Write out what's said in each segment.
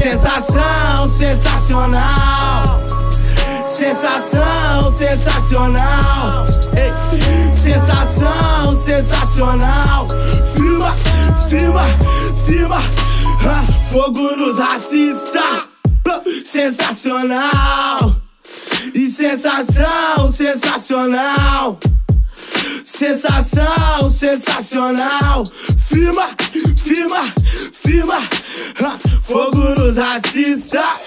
Sensação sensacional. Sensação sensacional. Sensação sensacional. Firma, firma, firma. Fogo nos racistas. Sensacional. E sensação sensacional. Sensação sensacional. Firma, firma, firma. Fogo nos racistas.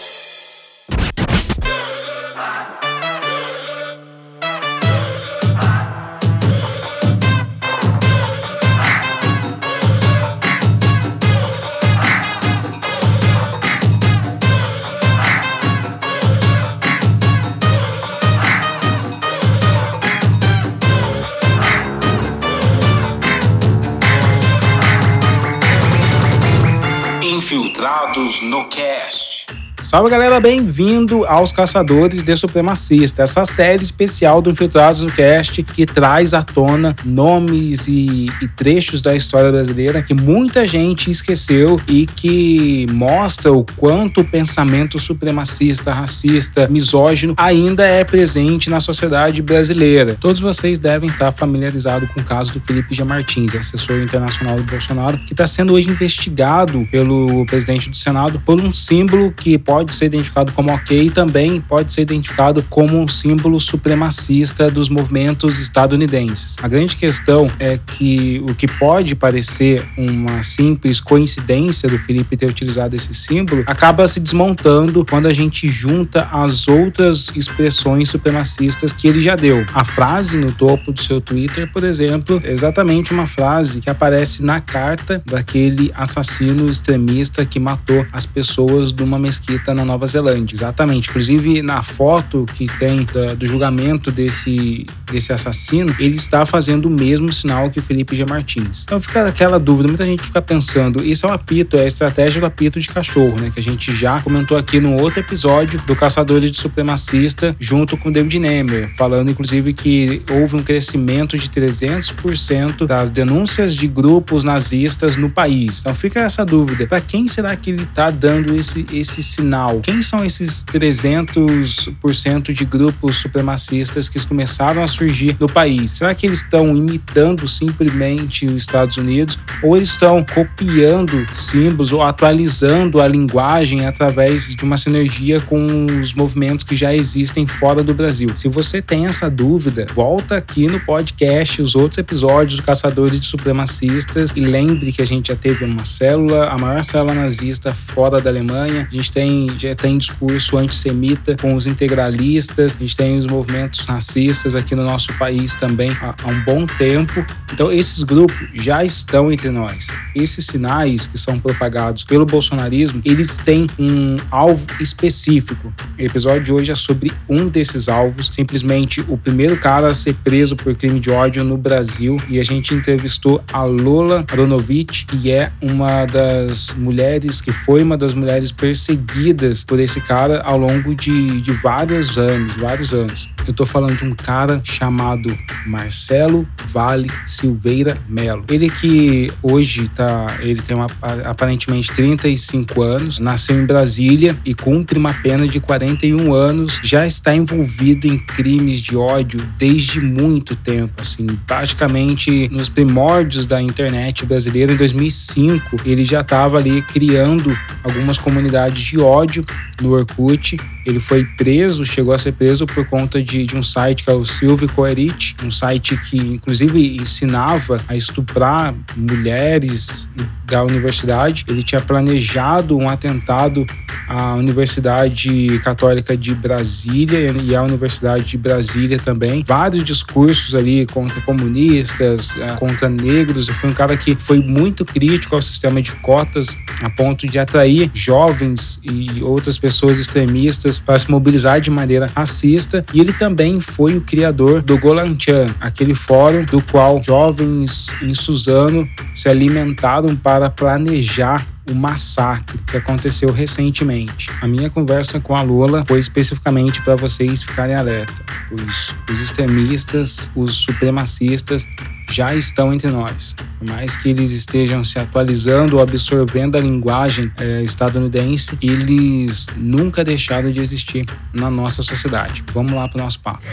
Infiltrados no Cast. Salve galera, bem-vindo aos Caçadores de Supremacista, essa série especial do Infiltrados no Cast que traz à tona nomes e, e, trechos da história brasileira que muita gente esqueceu e que mostra o quanto o pensamento supremacista, racista, misógino ainda é presente na sociedade brasileira. Todos vocês devem estar familiarizados com o caso do Felipe G. Martins, assessor internacional do Bolsonaro, que está sendo hoje investigado pelo presidente do Senado por um símbolo que pode pode ser identificado como ok e também pode ser identificado como um símbolo supremacista dos movimentos estadunidenses. A grande questão é que o que pode parecer uma simples coincidência do Felipe ter utilizado esse símbolo acaba se desmontando quando a gente junta as outras expressões supremacistas que ele já deu. A frase no topo do seu Twitter, por exemplo, é exatamente uma frase que aparece na carta daquele assassino extremista que matou as pessoas de uma mesquita na Nova Zelândia. Exatamente. Inclusive, na foto que tem da, do julgamento desse, desse assassino, ele está fazendo o mesmo sinal que o Felipe G. Martins. Então fica aquela dúvida, muita gente fica pensando, isso é um apito, é a estratégia do apito de cachorro, né? Que a gente já comentou aqui no outro episódio do Caçadores de Supremacista, junto com David Nemer, falando inclusive que houve um crescimento de 300% das denúncias de grupos nazistas no país. Então fica essa dúvida, para quem será que ele está dando esse, esse sinal? Quem são esses 300% de grupos supremacistas que começaram a surgir no país? Será que eles estão imitando simplesmente os Estados Unidos ou eles estão copiando símbolos ou atualizando a linguagem através de uma sinergia com os movimentos que já existem fora do Brasil? Se você tem essa dúvida, volta aqui no podcast, os outros episódios do Caçadores de Supremacistas e lembre que a gente já teve uma célula, a maior célula nazista fora da Alemanha. A gente tem já tem discurso antissemita com os integralistas, a gente tem os movimentos racistas aqui no nosso país também há, há um bom tempo. Então, esses grupos já estão entre nós. Esses sinais que são propagados pelo bolsonarismo, eles têm um alvo específico. O episódio de hoje é sobre um desses alvos, simplesmente o primeiro cara a ser preso por crime de ódio no Brasil. E a gente entrevistou a Lola Aronovich, que é uma das mulheres, que foi uma das mulheres perseguidas por esse cara ao longo de, de vários anos, vários anos. Eu tô falando de um cara chamado Marcelo Vale Silveira Melo. Ele que hoje tá, ele tem uma, aparentemente 35 anos, nasceu em Brasília e cumpre uma pena de 41 anos, já está envolvido em crimes de ódio desde muito tempo, assim, praticamente nos primórdios da internet brasileira em 2005, ele já estava ali criando algumas comunidades de ódio no Orkut. Ele foi preso, chegou a ser preso por conta de, de um site que é o Silvio Coerit, um site que inclusive ensinava a estuprar mulheres da universidade. Ele tinha planejado um atentado à Universidade Católica de Brasília e à Universidade de Brasília também. Vários discursos ali contra comunistas, eh, contra negros. Foi um cara que foi muito crítico ao sistema de cotas a ponto de atrair jovens e outras pessoas extremistas para se mobilizar de maneira racista. E ele também foi o criador do Golanchan, aquele fórum do qual jovens em Suzano se alimentaram para planejar o massacre que aconteceu recentemente Exatamente. A minha conversa com a Lula foi especificamente para vocês ficarem alerta. Os, os extremistas, os supremacistas já estão entre nós. Por mais que eles estejam se atualizando ou absorvendo a linguagem é, estadunidense, eles nunca deixaram de existir na nossa sociedade. Vamos lá para o nosso papo.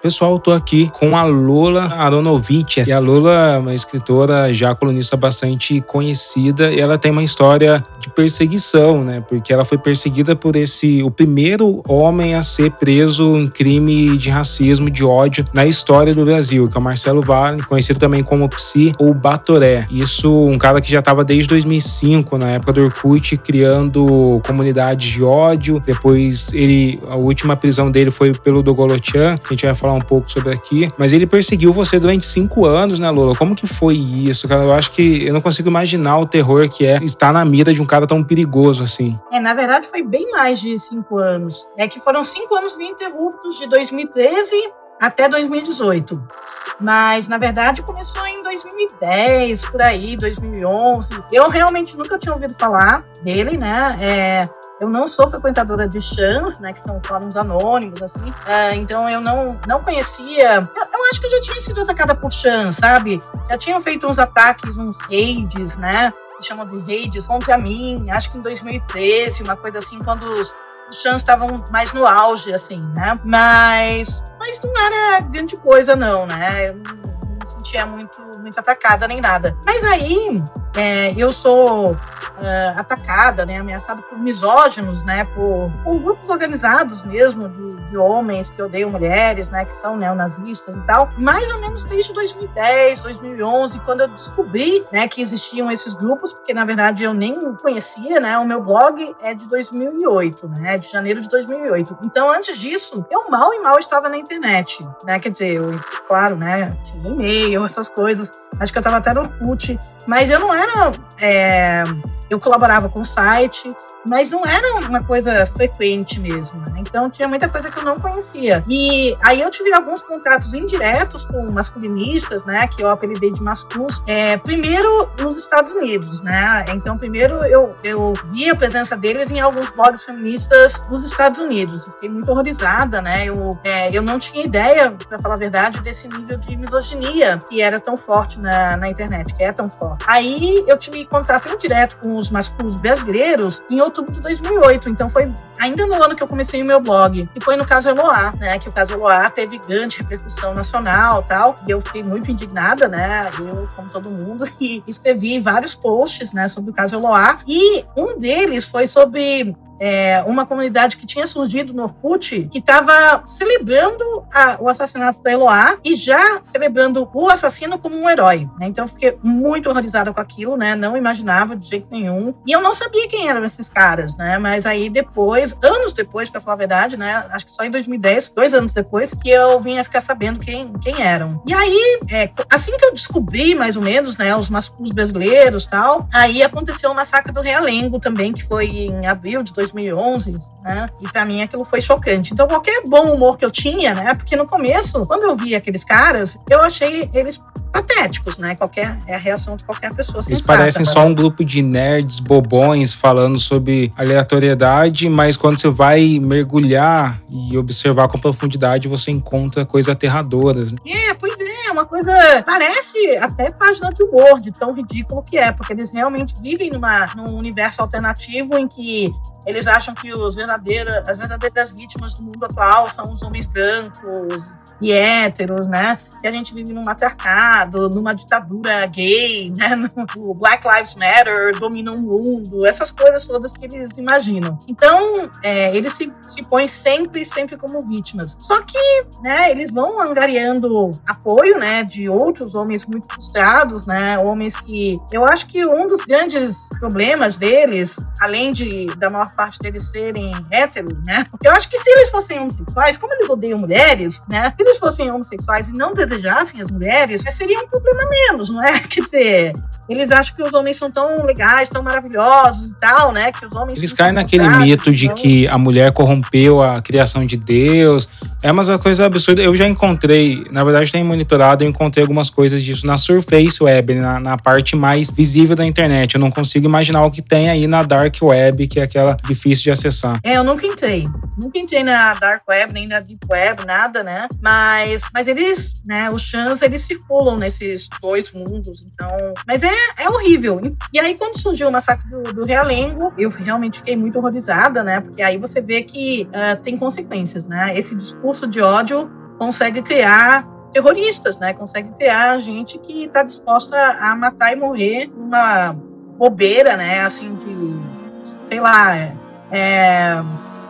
Pessoal, tô aqui com a Lola Aronovitch. E a Lola é uma escritora já colunista bastante conhecida e ela tem uma história perseguição, né? Porque ela foi perseguida por esse o primeiro homem a ser preso em crime de racismo, de ódio na história do Brasil, que é o Marcelo Vale, conhecido também como Psi ou Batoré. Isso um cara que já estava desde 2005, na época do Orkut, criando comunidades de ódio. Depois ele a última prisão dele foi pelo Dogolotian, que a gente vai falar um pouco sobre aqui. Mas ele perseguiu você durante cinco anos, né, Lola? Como que foi isso, cara? Eu acho que eu não consigo imaginar o terror que é estar na mira de um cara tão perigoso assim. É, na verdade, foi bem mais de cinco anos. É que foram cinco anos ininterruptos de 2013 até 2018. Mas, na verdade, começou em 2010, por aí, 2011. Eu realmente nunca tinha ouvido falar dele, né? É, eu não sou frequentadora de chans, né, que são fóruns anônimos, assim, uh, então eu não, não conhecia. Eu, eu, acho que eu já tinha sido atacada por chans, sabe? Já tinham feito uns ataques, uns raids, né? Que chamam de raids contra mim, acho que em 2013, uma coisa assim, quando os, os chans estavam mais no auge, assim, né? Mas, mas não era grande coisa, não, né? Eu sentia muito, muito atacada nem nada. Mas aí, é, eu sou uh, atacada, né, ameaçada por misóginos, né, por, por grupos organizados mesmo de, de, homens que odeiam mulheres, né, que são neonazistas e tal, mais ou menos desde 2010, 2011, quando eu descobri, né, que existiam esses grupos, porque na verdade eu nem conhecia, né, o meu blog é de 2008, né, de janeiro de 2008. Então antes disso, eu mal e mal estava na internet, né, quer dizer, eu, claro, né, tinha e-mail, essas coisas, acho que eu estava até no Orkut, mas eu não era é, eu colaborava com o site, mas não era uma coisa frequente mesmo. Né? Então tinha muita coisa que eu não conhecia. E aí eu tive alguns contatos indiretos com masculinistas, né, que eu apelidei de mascus, é, primeiro nos Estados Unidos, né? Então primeiro eu, eu vi a presença deles em alguns blogs feministas nos Estados Unidos. fiquei muito horrorizada, né? Eu, é, eu não tinha ideia, para falar a verdade, desse nível de misoginia que era tão forte na, na internet, que é tão forte. Aí eu tive contato indireto com os masculinos brasileiros em outubro de 2008. Então foi ainda no ano que eu comecei o meu blog. E foi no caso Eloá, né? Que o caso Eloá teve grande repercussão nacional tal. E eu fiquei muito indignada, né? Eu, como todo mundo, e escrevi vários posts, né? Sobre o caso Eloá. E um deles foi sobre é, uma comunidade que tinha surgido no Orkut que estava celebrando a, o assassinato da Eloá e já celebrando o assassino como um herói. Né? Então eu fiquei muito horrorizada com aquilo, né? Não imaginava de jeito nenhum. E eu não sabia quem eram esses caras, né? Mas aí depois, anos depois, para falar a verdade, né? Acho que só em 2010, dois anos depois, que eu vinha ficar sabendo quem, quem eram. E aí, é, assim que eu descobri, mais ou menos, né, os masculinos brasileiros tal, aí aconteceu o massacre do Realengo também, que foi em abril de 2010. 2011, né? E para mim aquilo foi chocante. Então qualquer bom humor que eu tinha, né? Porque no começo, quando eu vi aqueles caras, eu achei eles patéticos, né? Qualquer é a reação de qualquer pessoa. Eles sensata, parecem né? só um grupo de nerds bobões falando sobre aleatoriedade, mas quando você vai mergulhar e observar com profundidade, você encontra coisas aterradoras. Né? É, pois uma coisa parece até página de humor, de tão ridículo que é, porque eles realmente vivem numa, num universo alternativo em que eles acham que os verdadeiros, as verdadeiras vítimas do mundo atual são os homens brancos e héteros, né? Que a gente vive num matriarcado, numa ditadura gay, né? O Black Lives Matter domina o mundo, essas coisas todas que eles imaginam. Então, é, eles se, se põem sempre, sempre como vítimas. Só que, né, eles vão angariando apoio, né, de outros homens muito frustrados, né? Homens que... Eu acho que um dos grandes problemas deles, além de da maior parte deles serem héteros, né? Porque eu acho que se eles fossem homossexuais, como eles odeiam mulheres, né? Eles fossem homossexuais e não desejassem as mulheres, seria um problema menos, não é? Quer dizer, eles acham que os homens são tão legais, tão maravilhosos e tal, né? Que os homens eles caem naquele mito de então... que a mulher corrompeu a criação de Deus. É uma coisa absurda. Eu já encontrei, na verdade, tenho monitorado, eu encontrei algumas coisas disso na Surface Web, na, na parte mais visível da internet. Eu não consigo imaginar o que tem aí na Dark Web, que é aquela difícil de acessar. É, eu nunca entrei. Nunca entrei na Dark Web, nem na Deep Web, nada, né? Mas, mas eles, né, os chans, eles circulam nesses dois mundos, então... Mas é, é horrível. E aí, quando surgiu o massacre do, do Realengo, eu realmente fiquei muito horrorizada, né? Porque aí você vê que uh, tem consequências, né? Esse discurso de ódio consegue criar terroristas, né? Consegue criar gente que está disposta a matar e morrer uma bobeira, né? Assim, de, sei lá, é,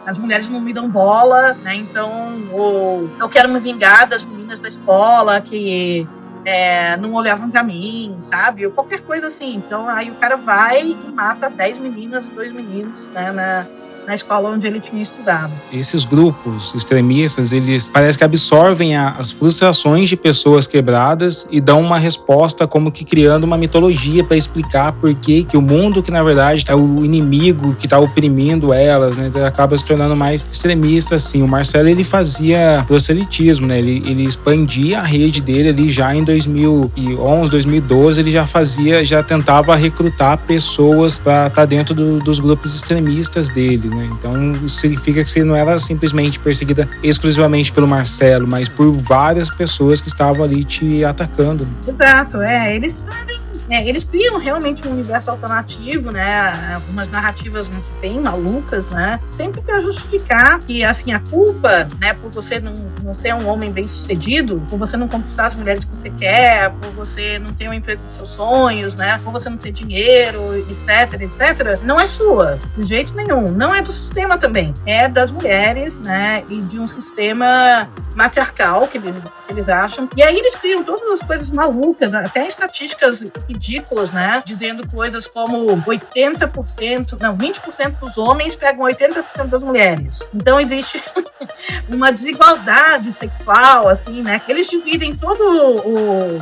as mulheres não me dão bola, né? Então, ou eu quero me vingar das meninas da escola que é, não olhavam pra mim, sabe? Ou qualquer coisa assim. Então, aí o cara vai e mata 10 meninas, dois meninos, né? Na, na escola onde ele tinha estudado. Esses grupos extremistas, eles parece que absorvem a, as frustrações de pessoas quebradas e dão uma resposta como que criando uma mitologia para explicar por que que o mundo que na verdade é o inimigo que está oprimindo elas, né? Então, acaba se tornando mais extremista assim. O Marcelo ele fazia proselitismo, né? Ele, ele expandia a rede dele ali já em 2011, 2012, ele já fazia, já tentava recrutar pessoas para estar tá dentro do, dos grupos extremistas dele, né? Né? Então significa que você não era simplesmente perseguida exclusivamente pelo Marcelo, mas por várias pessoas que estavam ali te atacando. Exato, é. Eles é, eles criam realmente um universo alternativo, né? Algumas narrativas bem malucas, né? Sempre para justificar que, assim, a culpa, né, por você não, não ser um homem bem sucedido, por você não conquistar as mulheres que você quer, por você não ter o um emprego dos seus sonhos, né? Por você não ter dinheiro, etc, etc, não é sua, de jeito nenhum. Não é do sistema também. É das mulheres, né? E de um sistema matriarcal que eles, que eles acham. E aí eles criam todas as coisas malucas, até estatísticas ridículos, né? Dizendo coisas como 80%, não, 20% dos homens pegam 80% das mulheres. Então existe uma desigualdade sexual, assim, né? Que eles dividem todo o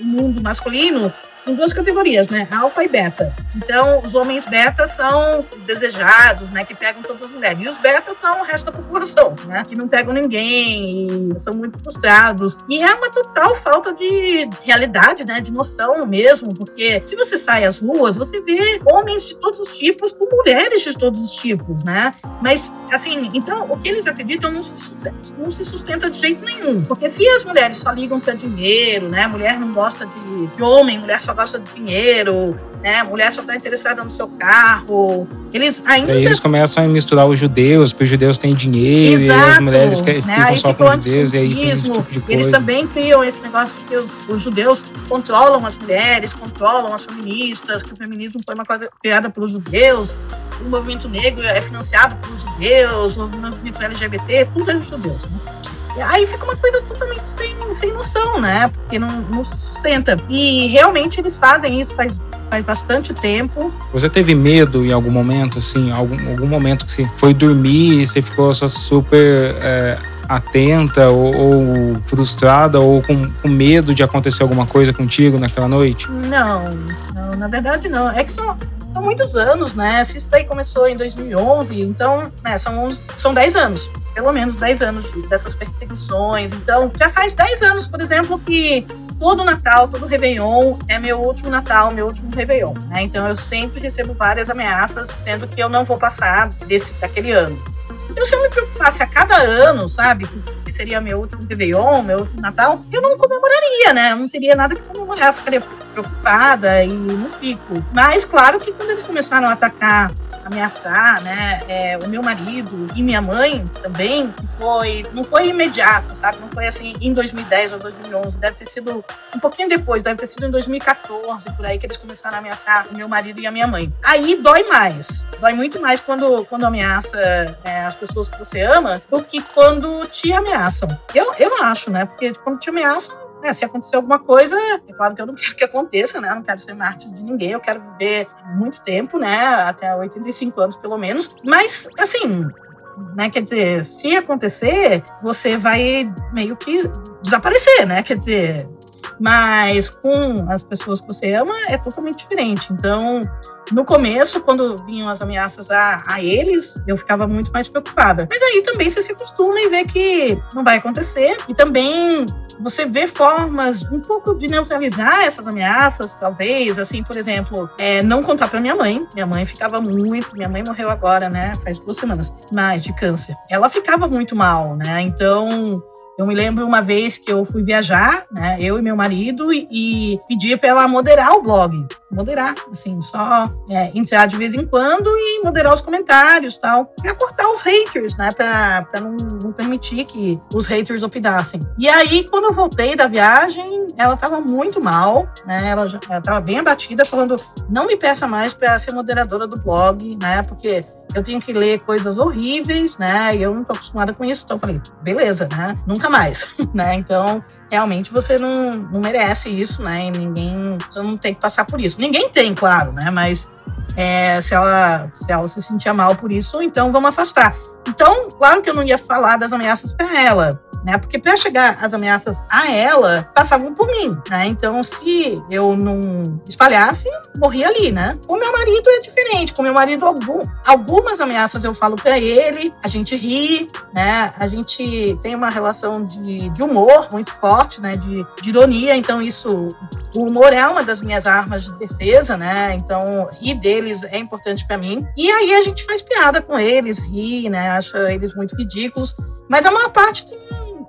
mundo masculino em duas categorias, né? Alfa e beta. Então, os homens beta são os desejados, né? Que pegam todas as mulheres. E os betas são o resto da população, né? Que não pegam ninguém e são muito frustrados. E é uma total falta de realidade, né? De noção mesmo. Porque se você sai às ruas, você vê homens de todos os tipos com mulheres de todos os tipos, né? Mas, assim, então, o que eles acreditam não se sustenta, não se sustenta de jeito nenhum. Porque se as mulheres só ligam para dinheiro, né? Mulher não gosta de, de homem, mulher só só gosta de dinheiro, né? Mulher só está interessada no seu carro. Eles ainda. Aí eles começam a misturar os judeus, porque os judeus têm dinheiro Exato, e as mulheres que né? ficam só com os judeus, e aí tem esse tipo de coisa. Eles também criam esse negócio de que os, os, judeus controlam as mulheres, controlam as feministas, que o feminismo foi uma coisa criada pelos judeus. O movimento negro é financiado pelos judeus, o movimento LGBT, tudo é dos judeus, né? Aí fica uma coisa totalmente sem, sem noção, né? Porque não, não sustenta. E realmente eles fazem isso faz faz bastante tempo. Você teve medo em algum momento, assim, algum, algum momento que você foi dormir e você ficou só super é, atenta ou, ou, frustrada ou com, com, medo de acontecer alguma coisa contigo naquela noite? Não, na verdade não. É que são, são muitos anos, né? Se isso daí começou em 2011, então, né, são, 11, são 10 anos pelo menos 10 anos dessas perseguições. Então, já faz 10 anos, por exemplo, que todo Natal, todo Réveillon é meu último Natal, meu último Réveillon. Né? Então, eu sempre recebo várias ameaças dizendo que eu não vou passar desse, daquele ano. Então, se eu me preocupasse a cada ano, sabe, que, seria meu último Réveillon, meu último Natal, eu não comemoraria, né? Eu não teria nada que comemorar, eu ficaria preocupada e não fico. Mas, claro que quando eles começaram a atacar, ameaçar, né, é, o meu marido e minha mãe também, foi, não foi imediato, sabe? Não foi assim em 2010 ou 2011, deve ter sido um pouquinho depois, deve ter sido em 2014, por aí que eles começaram a ameaçar o meu marido e a minha mãe. Aí dói mais, dói muito mais quando, quando ameaça é, as pessoas que você ama do que quando te ameaçam. Eu, eu acho, né? Porque quando te ameaçam, né, se acontecer alguma coisa, é claro que eu não quero que aconteça, né? Eu não quero ser mártir de ninguém, eu quero viver muito tempo, né? Até 85 anos, pelo menos. Mas, assim, né? Quer dizer, se acontecer, você vai meio que desaparecer, né? Quer dizer, mas com as pessoas que você ama é totalmente diferente. Então, no começo, quando vinham as ameaças a, a eles, eu ficava muito mais preocupada. Mas aí também você se acostuma e vê que não vai acontecer. E também você vê formas um pouco de neutralizar essas ameaças, talvez, assim, por exemplo, é, não contar para minha mãe. Minha mãe ficava muito, minha mãe morreu agora, né, faz duas semanas, mais de câncer. Ela ficava muito mal, né? Então eu me lembro uma vez que eu fui viajar, né, eu e meu marido, e, e pedi para ela moderar o blog. Moderar, assim, só é, entrar de vez em quando e moderar os comentários tal. Pra cortar os haters, né, pra, não, não permitir que os haters opinassem. E aí, quando eu voltei da viagem, ela tava muito mal, né, ela, já, ela tava bem abatida, falando: não me peça mais para ser moderadora do blog, né, porque eu tenho que ler coisas horríveis, né? E eu não tô acostumada com isso. Então eu falei, beleza, né? Nunca mais, né? Então, realmente você não, não merece isso, né? E ninguém, você não tem que passar por isso. Ninguém tem, claro, né? Mas é, se, ela, se ela se sentia mal por isso, então vamos afastar. Então, claro que eu não ia falar das ameaças para ela, né? Porque para chegar as ameaças a ela, passavam por mim, né? Então, se eu não espalhasse, morria ali, né? Com meu marido é diferente. Com meu marido, algum, algumas ameaças eu falo para ele, a gente ri, né? A gente tem uma relação de, de humor muito forte, né? De, de ironia. Então, isso, o humor é uma das minhas armas de defesa, né? Então, rir deles é importante para mim. E aí a gente faz piada com eles, ri, né? Acha eles muito ridículos. Mas a maior parte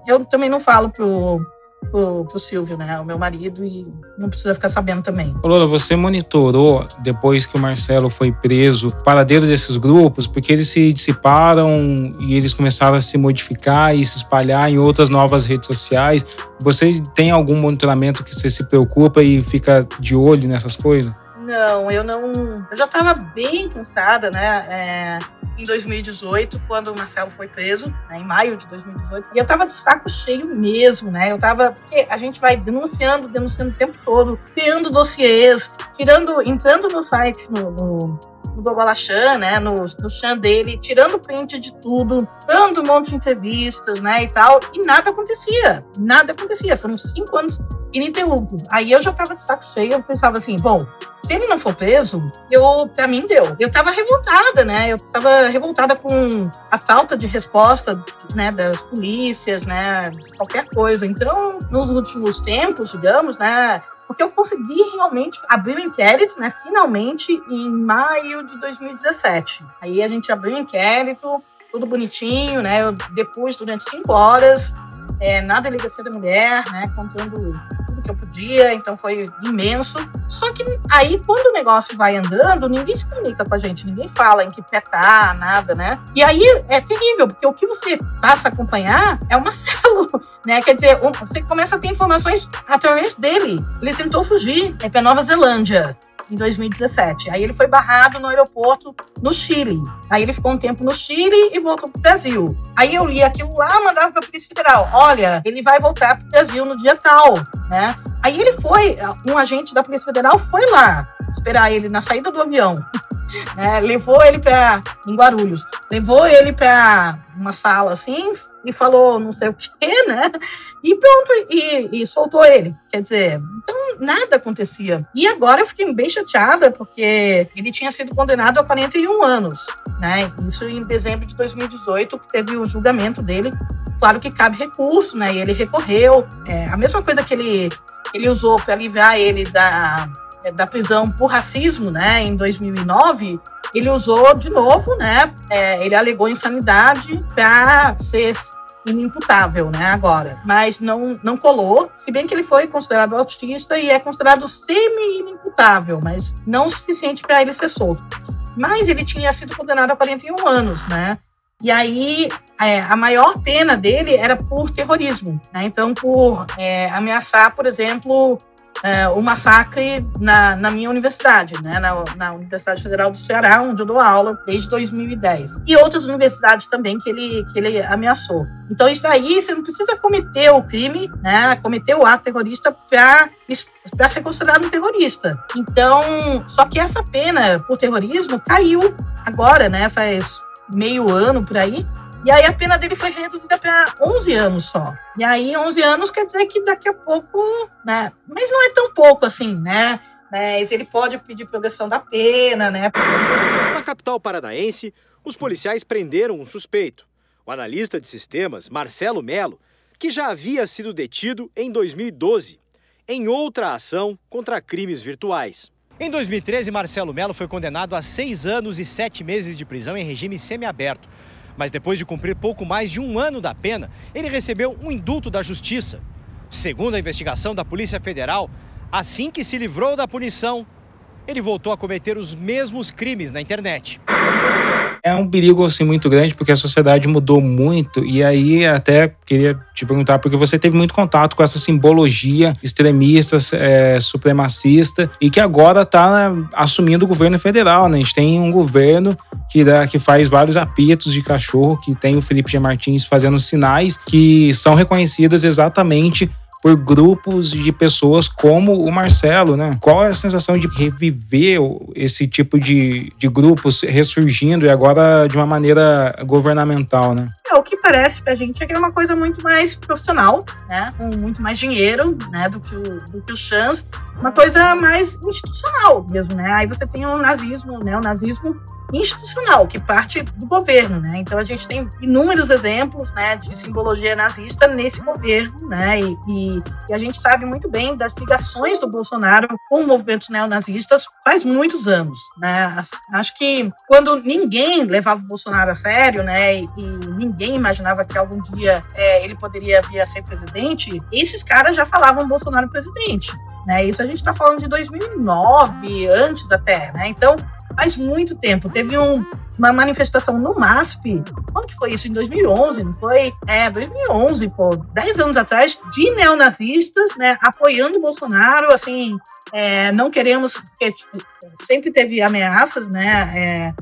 eu também não falo pro, pro, pro Silvio, né? O meu marido, e não precisa ficar sabendo também. Lola, você monitorou, depois que o Marcelo foi preso, o paradeiro desses grupos, porque eles se dissiparam e eles começaram a se modificar e se espalhar em outras novas redes sociais. Você tem algum monitoramento que você se preocupa e fica de olho nessas coisas? Não, eu não. Eu já estava bem cansada, né? É em 2018, quando o Marcelo foi preso, né, em maio de 2018. E eu tava de saco cheio mesmo, né? Eu tava. Porque a gente vai denunciando, denunciando o tempo todo, criando dossiês, tirando, entrando no site, no, no no Gogolachan, né, no, no chan dele, tirando print de tudo, dando um monte de entrevistas, né, e tal, e nada acontecia, nada acontecia, foram cinco anos ininterruptos. Aí eu já tava de saco cheio, eu pensava assim, bom, se ele não for preso, eu, pra mim deu. Eu tava revoltada, né, eu tava revoltada com a falta de resposta, né, das polícias, né, qualquer coisa. Então, nos últimos tempos, digamos, né, porque eu consegui realmente abrir o um inquérito, né, finalmente, em maio de 2017. Aí a gente abriu o um inquérito, tudo bonitinho, né, eu depois, durante cinco horas, é, na delegacia da mulher, né, contando que eu podia, então foi imenso. Só que aí, quando o negócio vai andando, ninguém se comunica com a gente, ninguém fala em que pé tá, nada, né? E aí é terrível, porque o que você passa a acompanhar é o Marcelo, né? Quer dizer, você começa a ter informações através dele. Ele tentou fugir é para Nova Zelândia em 2017. Aí ele foi barrado no aeroporto no Chile. Aí ele ficou um tempo no Chile e voltou para o Brasil. Aí eu li aquilo lá, mandava para a Polícia Federal: olha, ele vai voltar para o Brasil no dia tal, né? Aí ele foi, um agente da Polícia Federal foi lá esperar ele na saída do avião. É, levou ele para em Guarulhos, levou ele para uma sala assim, e falou não sei o quê, né? E pronto, e, e, soltou ele. Quer dizer, então nada acontecia. E agora eu fiquei bem chateada, porque ele tinha sido condenado a 41 anos, né? Isso em dezembro de 2018, que teve o julgamento dele. Claro que cabe recurso, né? E ele recorreu. É, a mesma coisa que ele, ele usou para aliviar ele da, da prisão por racismo, né? Em 2009 ele usou de novo, né? É, ele alegou insanidade para ser inimputável, né, agora. Mas não, não colou, se bem que ele foi considerado autista e é considerado semi-inimputável, mas não o suficiente para ele ser solto. Mas ele tinha sido condenado a 41 anos, né? E aí, é, a maior pena dele era por terrorismo, né? Então, por é, ameaçar, por exemplo, é, o massacre na, na minha universidade, né, na, na, Universidade Federal do Ceará, onde eu dou aula desde 2010. E outras universidades também que ele, que ele ameaçou. Então, isso daí, você não precisa cometer o crime, né, cometer o ato terrorista para ser considerado um terrorista. Então, só que essa pena por terrorismo caiu agora, né, faz meio ano por aí. E aí a pena dele foi reduzida para 11 anos só. E aí 11 anos quer dizer que daqui a pouco, né? Mas não é tão pouco assim, né? Mas ele pode pedir progressão da pena, né? Na capital paranaense, os policiais prenderam um suspeito, o analista de sistemas Marcelo Melo, que já havia sido detido em 2012 em outra ação contra crimes virtuais. Em 2013, Marcelo Melo foi condenado a seis anos e sete meses de prisão em regime semiaberto mas depois de cumprir pouco mais de um ano da pena, ele recebeu um indulto da Justiça. Segundo a investigação da Polícia Federal, assim que se livrou da punição, ele voltou a cometer os mesmos crimes na internet. É um perigo assim muito grande porque a sociedade mudou muito e aí até queria te perguntar porque você teve muito contato com essa simbologia extremista, é, supremacista e que agora está assumindo o governo federal, né? A gente tem um governo que, dá, que faz vários apitos de cachorro, que tem o Felipe G. Martins fazendo sinais que são reconhecidas exatamente por grupos de pessoas como o Marcelo, né? Qual é a sensação de reviver esse tipo de, de grupos ressurgindo e agora de uma maneira governamental, né? É, o que parece pra gente é que é uma coisa muito mais profissional, né? Com muito mais dinheiro, né? Do que o, do que o Chance. Uma coisa mais institucional mesmo, né? Aí você tem o nazismo, né? O nazismo institucional, que parte do governo, né? Então a gente tem inúmeros exemplos, né, de simbologia nazista nesse governo, né? E, e, e, a gente sabe muito bem das ligações do Bolsonaro com movimentos neonazistas faz muitos anos, né? Acho que quando ninguém levava o Bolsonaro a sério, né, e, e ninguém imaginava que algum dia é, ele poderia vir a ser presidente, esses caras já falavam Bolsonaro presidente, né? Isso a gente está falando de 2009, antes até, né? Então faz muito tempo. Teve um, uma manifestação no MASP, quando que foi isso? Em 2011, não foi? É, 2011, pô, 10 anos atrás, de neonazistas, né, apoiando o Bolsonaro, assim, é, não queremos, porque tipo, sempre teve ameaças, né, é,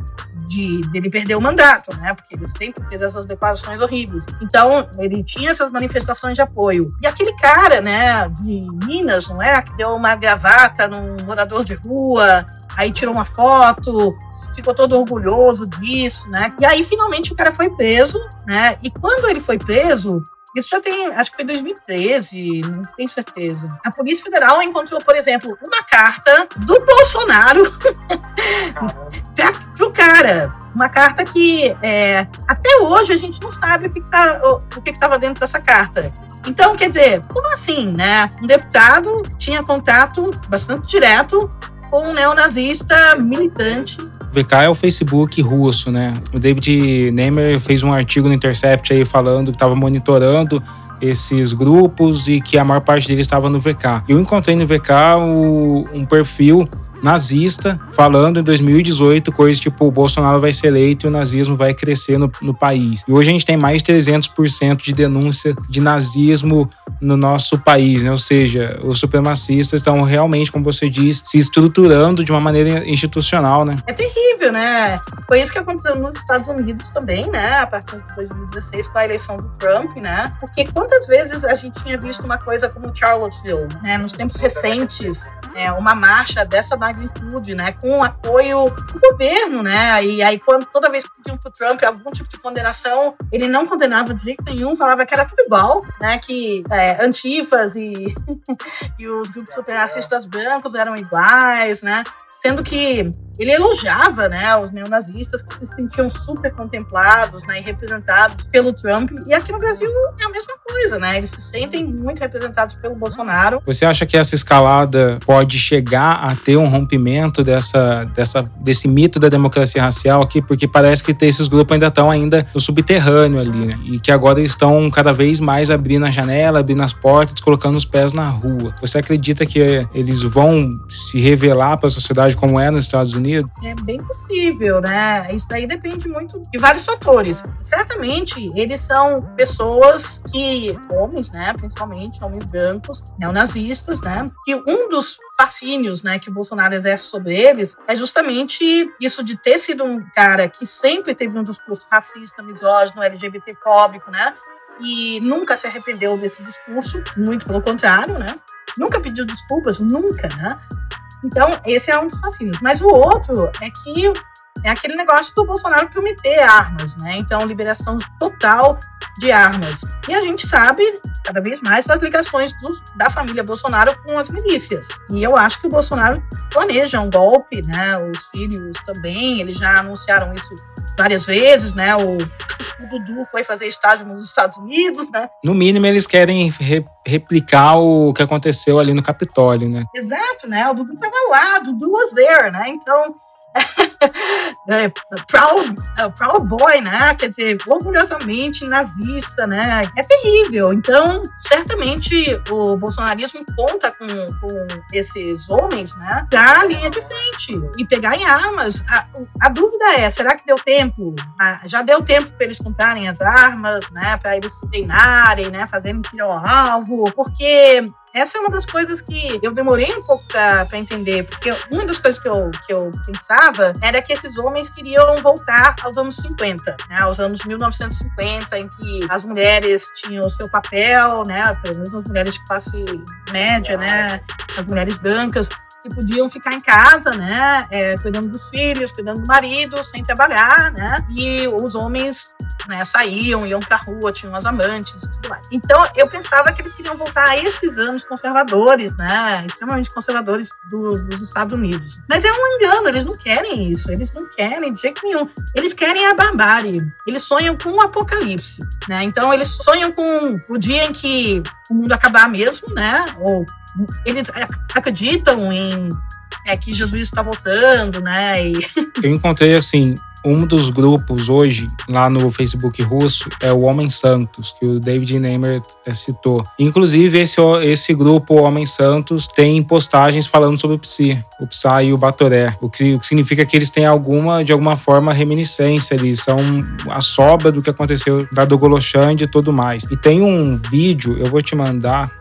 de dele perder o mandato, né? Porque ele sempre fez essas declarações horríveis. Então, ele tinha essas manifestações de apoio. E aquele cara, né, de Minas, não é? Que deu uma gravata num morador de rua, aí tirou uma foto, ficou todo orgulhoso disso, né? E aí, finalmente, o cara foi preso, né? E quando ele foi preso, isso já tem, acho que foi 2013, não tenho certeza. A Polícia Federal encontrou, por exemplo, uma carta do Bolsonaro cara. Uma carta que é, até hoje a gente não sabe o que, tá, o, que estava dentro dessa carta. Então, quer dizer, como assim, né? Um deputado tinha contato bastante direto com um neonazista militante. VK é o Facebook russo, né? O David Nemer fez um artigo no Intercept aí falando que estava monitorando esses grupos e que a maior parte deles estava no VK. Eu encontrei no VK o, um perfil nazista falando em 2018 coisas tipo o Bolsonaro vai ser eleito e o nazismo vai crescer no, no país. E hoje a gente tem mais de 300% de denúncia de nazismo no nosso país, né? ou seja, os supremacistas estão realmente, como você diz, se estruturando de uma maneira institucional, né? É terrível, né? Foi isso que aconteceu nos Estados Unidos também, né? A partir de 2016 com a eleição do Trump, né? Porque quantas vezes a gente tinha visto uma coisa como Charlottesville, né? Nos tempos recentes, é, uma marcha dessa magnitude, né? Com apoio do governo, né? E aí, quando, toda vez que pediam pro Trump algum tipo de condenação, ele não condenava de jeito nenhum, falava que era tudo igual, né? Que é, antifas e, e os grupos supremacistas brancos eram iguais, né? Sendo que ele elogiava né, os neonazistas que se sentiam super contemplados né, e representados pelo Trump. E aqui no Brasil é a mesma coisa, né? Eles se sentem muito representados pelo Bolsonaro. Você acha que essa escalada pode chegar a ter um rompimento dessa, dessa, desse mito da democracia racial aqui? Porque parece que esses grupos ainda estão ainda no subterrâneo ali, né? E que agora estão cada vez mais abrindo a janela, abrindo as portas, colocando os pés na rua. Você acredita que eles vão se revelar para a sociedade como é nos Estados Unidos? É bem possível, né? Isso daí depende muito de vários fatores. Certamente, eles são pessoas que, homens, né, principalmente, homens brancos, neonazistas, né, que um dos fascínios, né, que o Bolsonaro exerce sobre eles é justamente isso de ter sido um cara que sempre teve um discurso racista, misógino, LGBTfóbico, né, e nunca se arrependeu desse discurso, muito pelo contrário, né? Nunca pediu desculpas, nunca, né? Então, esse é um dos fascínios. Mas o outro é que é aquele negócio do Bolsonaro prometer armas, né? Então, liberação total de armas. E a gente sabe, cada vez mais, das ligações dos, da família Bolsonaro com as milícias. E eu acho que o Bolsonaro planeja um golpe, né? Os filhos também, eles já anunciaram isso várias vezes, né? O, o Dudu foi fazer estágio nos Estados Unidos, né? No mínimo, eles querem re replicar o que aconteceu ali no Capitólio, né? Exato, né? O Dudu estava lá, o Dudu was there, né? Então, é, proud, uh, proud boy, né? Quer dizer, orgulhosamente nazista, né? É terrível. Então, certamente o bolsonarismo conta com, com esses homens, né? Pra linha de frente e pegar em armas. A, a dúvida é: será que deu tempo? Ah, já deu tempo para eles comprarem as armas, né? Para eles se treinarem, né? Fazerem tiro ao alvo? Porque essa é uma das coisas que eu demorei um pouco para entender, porque uma das coisas que eu, que eu pensava era que esses homens queriam voltar aos anos 50, né, aos anos 1950, em que as mulheres tinham o seu papel, né, pelo menos as mulheres de classe média, né, as mulheres brancas, que podiam ficar em casa, né, é, cuidando dos filhos, cuidando do marido, sem trabalhar, né, e os homens né, saíam, iam pra rua, tinham as amantes e tudo mais. Então, eu pensava que eles queriam voltar a esses anos conservadores, né, extremamente conservadores do, dos Estados Unidos. Mas é um engano, eles não querem isso, eles não querem de jeito nenhum. Eles querem a barbárie, eles sonham com o apocalipse, né, então eles sonham com o dia em que o mundo acabar mesmo, né, ou eles acreditam em é, que Jesus está voltando, né? E... Eu encontrei assim. Um dos grupos hoje, lá no Facebook russo, é o Homem Santos, que o David Neymer é, citou. Inclusive, esse, esse grupo, Homem Santos, tem postagens falando sobre o Psi, o Psy e o Batoré, o que, o que significa que eles têm alguma, de alguma forma, reminiscência, eles são a sobra do que aconteceu da Dogoloshand e tudo mais. E tem um vídeo, eu vou te mandar,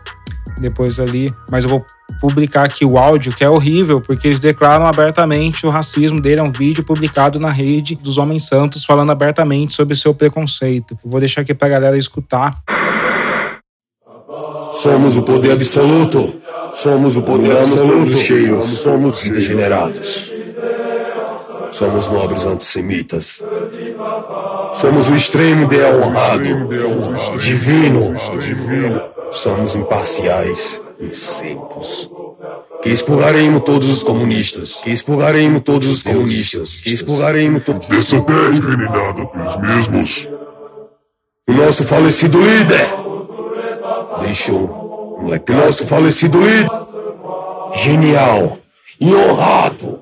depois ali, mas eu vou publicar aqui o áudio, que é horrível, porque eles declaram abertamente o racismo dele. É um vídeo publicado na rede dos Homens Santos falando abertamente sobre o seu preconceito. Eu vou deixar aqui pra galera escutar. Somos o poder absoluto. Somos o poder absoluto. Cheios. Somos degenerados. Somos nobres antissemitas. Somos o extremo ideal honrado. Divino. Somos imparciais e simples. Que expurgaremos todos os comunistas. Que expurgaremos todos os comunistas. Que expurgaremos todos. Essa terra envenenada pelos mesmos. O nosso falecido líder deixou um legado. O nosso falecido líder, genial e honrado,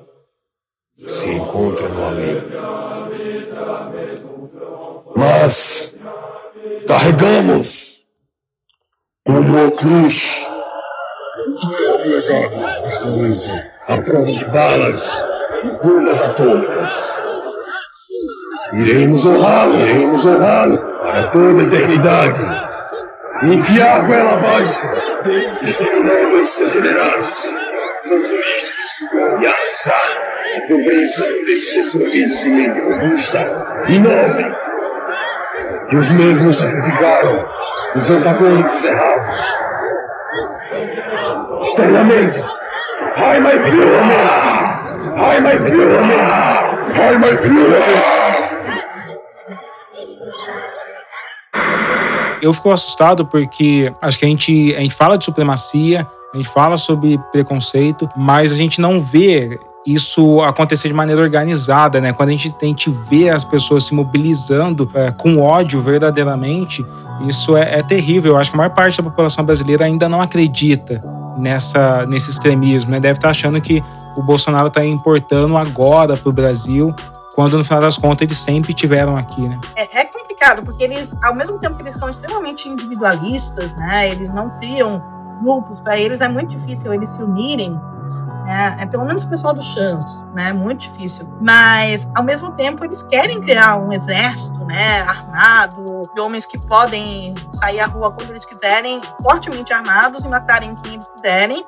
se encontra no além. Mas carregamos como a cruz. O legado do A prova de balas e bombas atômicas. Iremos honrá-lo, iremos honrá-lo para toda a eternidade. Enfiar com ela abaixo exterminando esses degenerados, comunistas e arrastar a compreensão desses desprovidos de mente robusta e nobre que os mesmos sacrificaram os antagônicos errados. Eternamente. Ai, my filament! Ai, my filament! Ai, my filament! Eu fico assustado porque acho que a gente, a gente fala de supremacia, a gente fala sobre preconceito, mas a gente não vê isso acontecer de maneira organizada, né? Quando a gente, a gente vê as pessoas se mobilizando é, com ódio verdadeiramente, isso é, é, terrível. Eu acho que a maior parte da população brasileira ainda não acredita nessa, nesse extremismo, né? Deve estar achando que o Bolsonaro está importando agora para o Brasil, quando no final das contas eles sempre tiveram aqui, né? É, é complicado, porque eles, ao mesmo tempo que eles são extremamente individualistas, né? Eles não criam grupos, para eles é muito difícil eles se unirem né? É pelo menos o pessoal do Chans, né? Muito difícil. Mas, ao mesmo tempo, eles querem criar um exército, né? Armado, de homens que podem sair à rua quando eles quiserem, fortemente armados e matarem quem eles quiserem.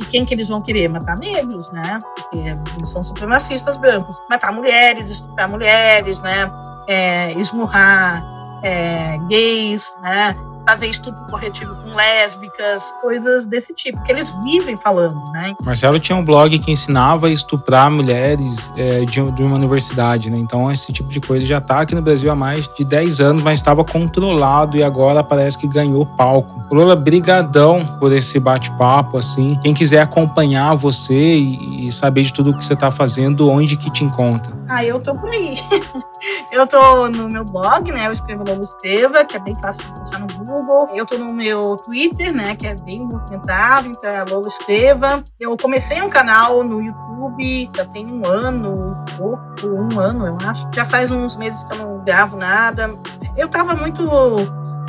E quem que eles vão querer? Matar negros, né? Porque eles são supremacistas brancos. Matar mulheres, estuprar mulheres, né? É, esmurrar é, gays, né? fazer estupro corretivo com lésbicas, coisas desse tipo, que eles vivem falando, né? Marcelo tinha um blog que ensinava a estuprar mulheres é, de, de, uma universidade, né? Então esse tipo de coisa já tá aqui no Brasil há mais de 10 anos, mas estava controlado e agora parece que ganhou palco. Lola, brigadão por esse bate-papo, assim. Quem quiser acompanhar você e, e saber de tudo que você tá fazendo, onde que te encontra? Ah, eu tô por aí. eu tô no meu blog, né? Eu escrevo Lobo Esteva, que é bem fácil de encontrar no Google. Eu tô no meu Twitter, né? Que é bem movimentado, então é Lobo Esteva. Eu comecei um canal no YouTube, já tem um ano, um pouco, um ano, eu acho. Já faz uns meses que eu não gravo nada. Eu tava muito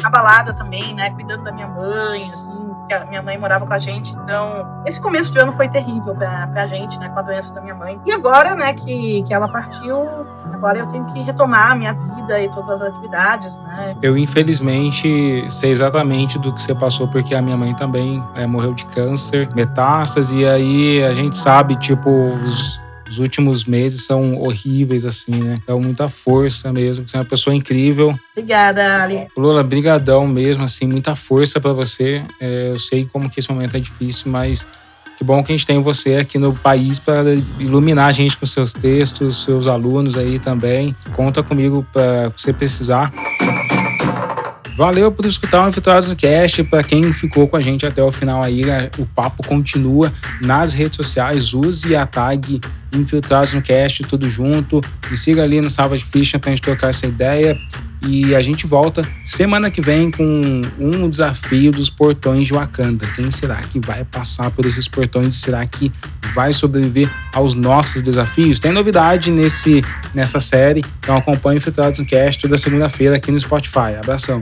abalada também, né? Cuidando da minha mãe, assim, porque a minha mãe morava com a gente. Então, esse começo de ano foi terrível pra, pra gente, né? Com a doença da minha mãe. E agora, né, que, que ela partiu, agora eu tenho que retomar a minha vida e todas as atividades, né? Eu, infelizmente, sei exatamente do que você passou, porque a minha mãe também é, morreu de câncer, metástase, e aí a gente sabe, tipo, os os últimos meses são horríveis, assim, né? Então, muita força mesmo. Você é uma pessoa incrível. Obrigada, Ali. Lula, brigadão mesmo, assim, muita força para você. É, eu sei como que esse momento é difícil, mas que bom que a gente tem você aqui no país para iluminar a gente com seus textos, seus alunos aí também. Conta comigo para você precisar. Valeu por escutar o Infiltrados no Cast. Para quem ficou com a gente até o final aí, o papo continua nas redes sociais. Use a tag Infiltrados no Cast, tudo junto. Me siga ali no Savage Fiction pra gente trocar essa ideia. E a gente volta semana que vem com um desafio dos portões de Wakanda. Quem será que vai passar por esses portões? Será que vai sobreviver aos nossos desafios? Tem novidade nesse, nessa série, então acompanhe Infiltrados no Cast toda segunda-feira aqui no Spotify. Abração!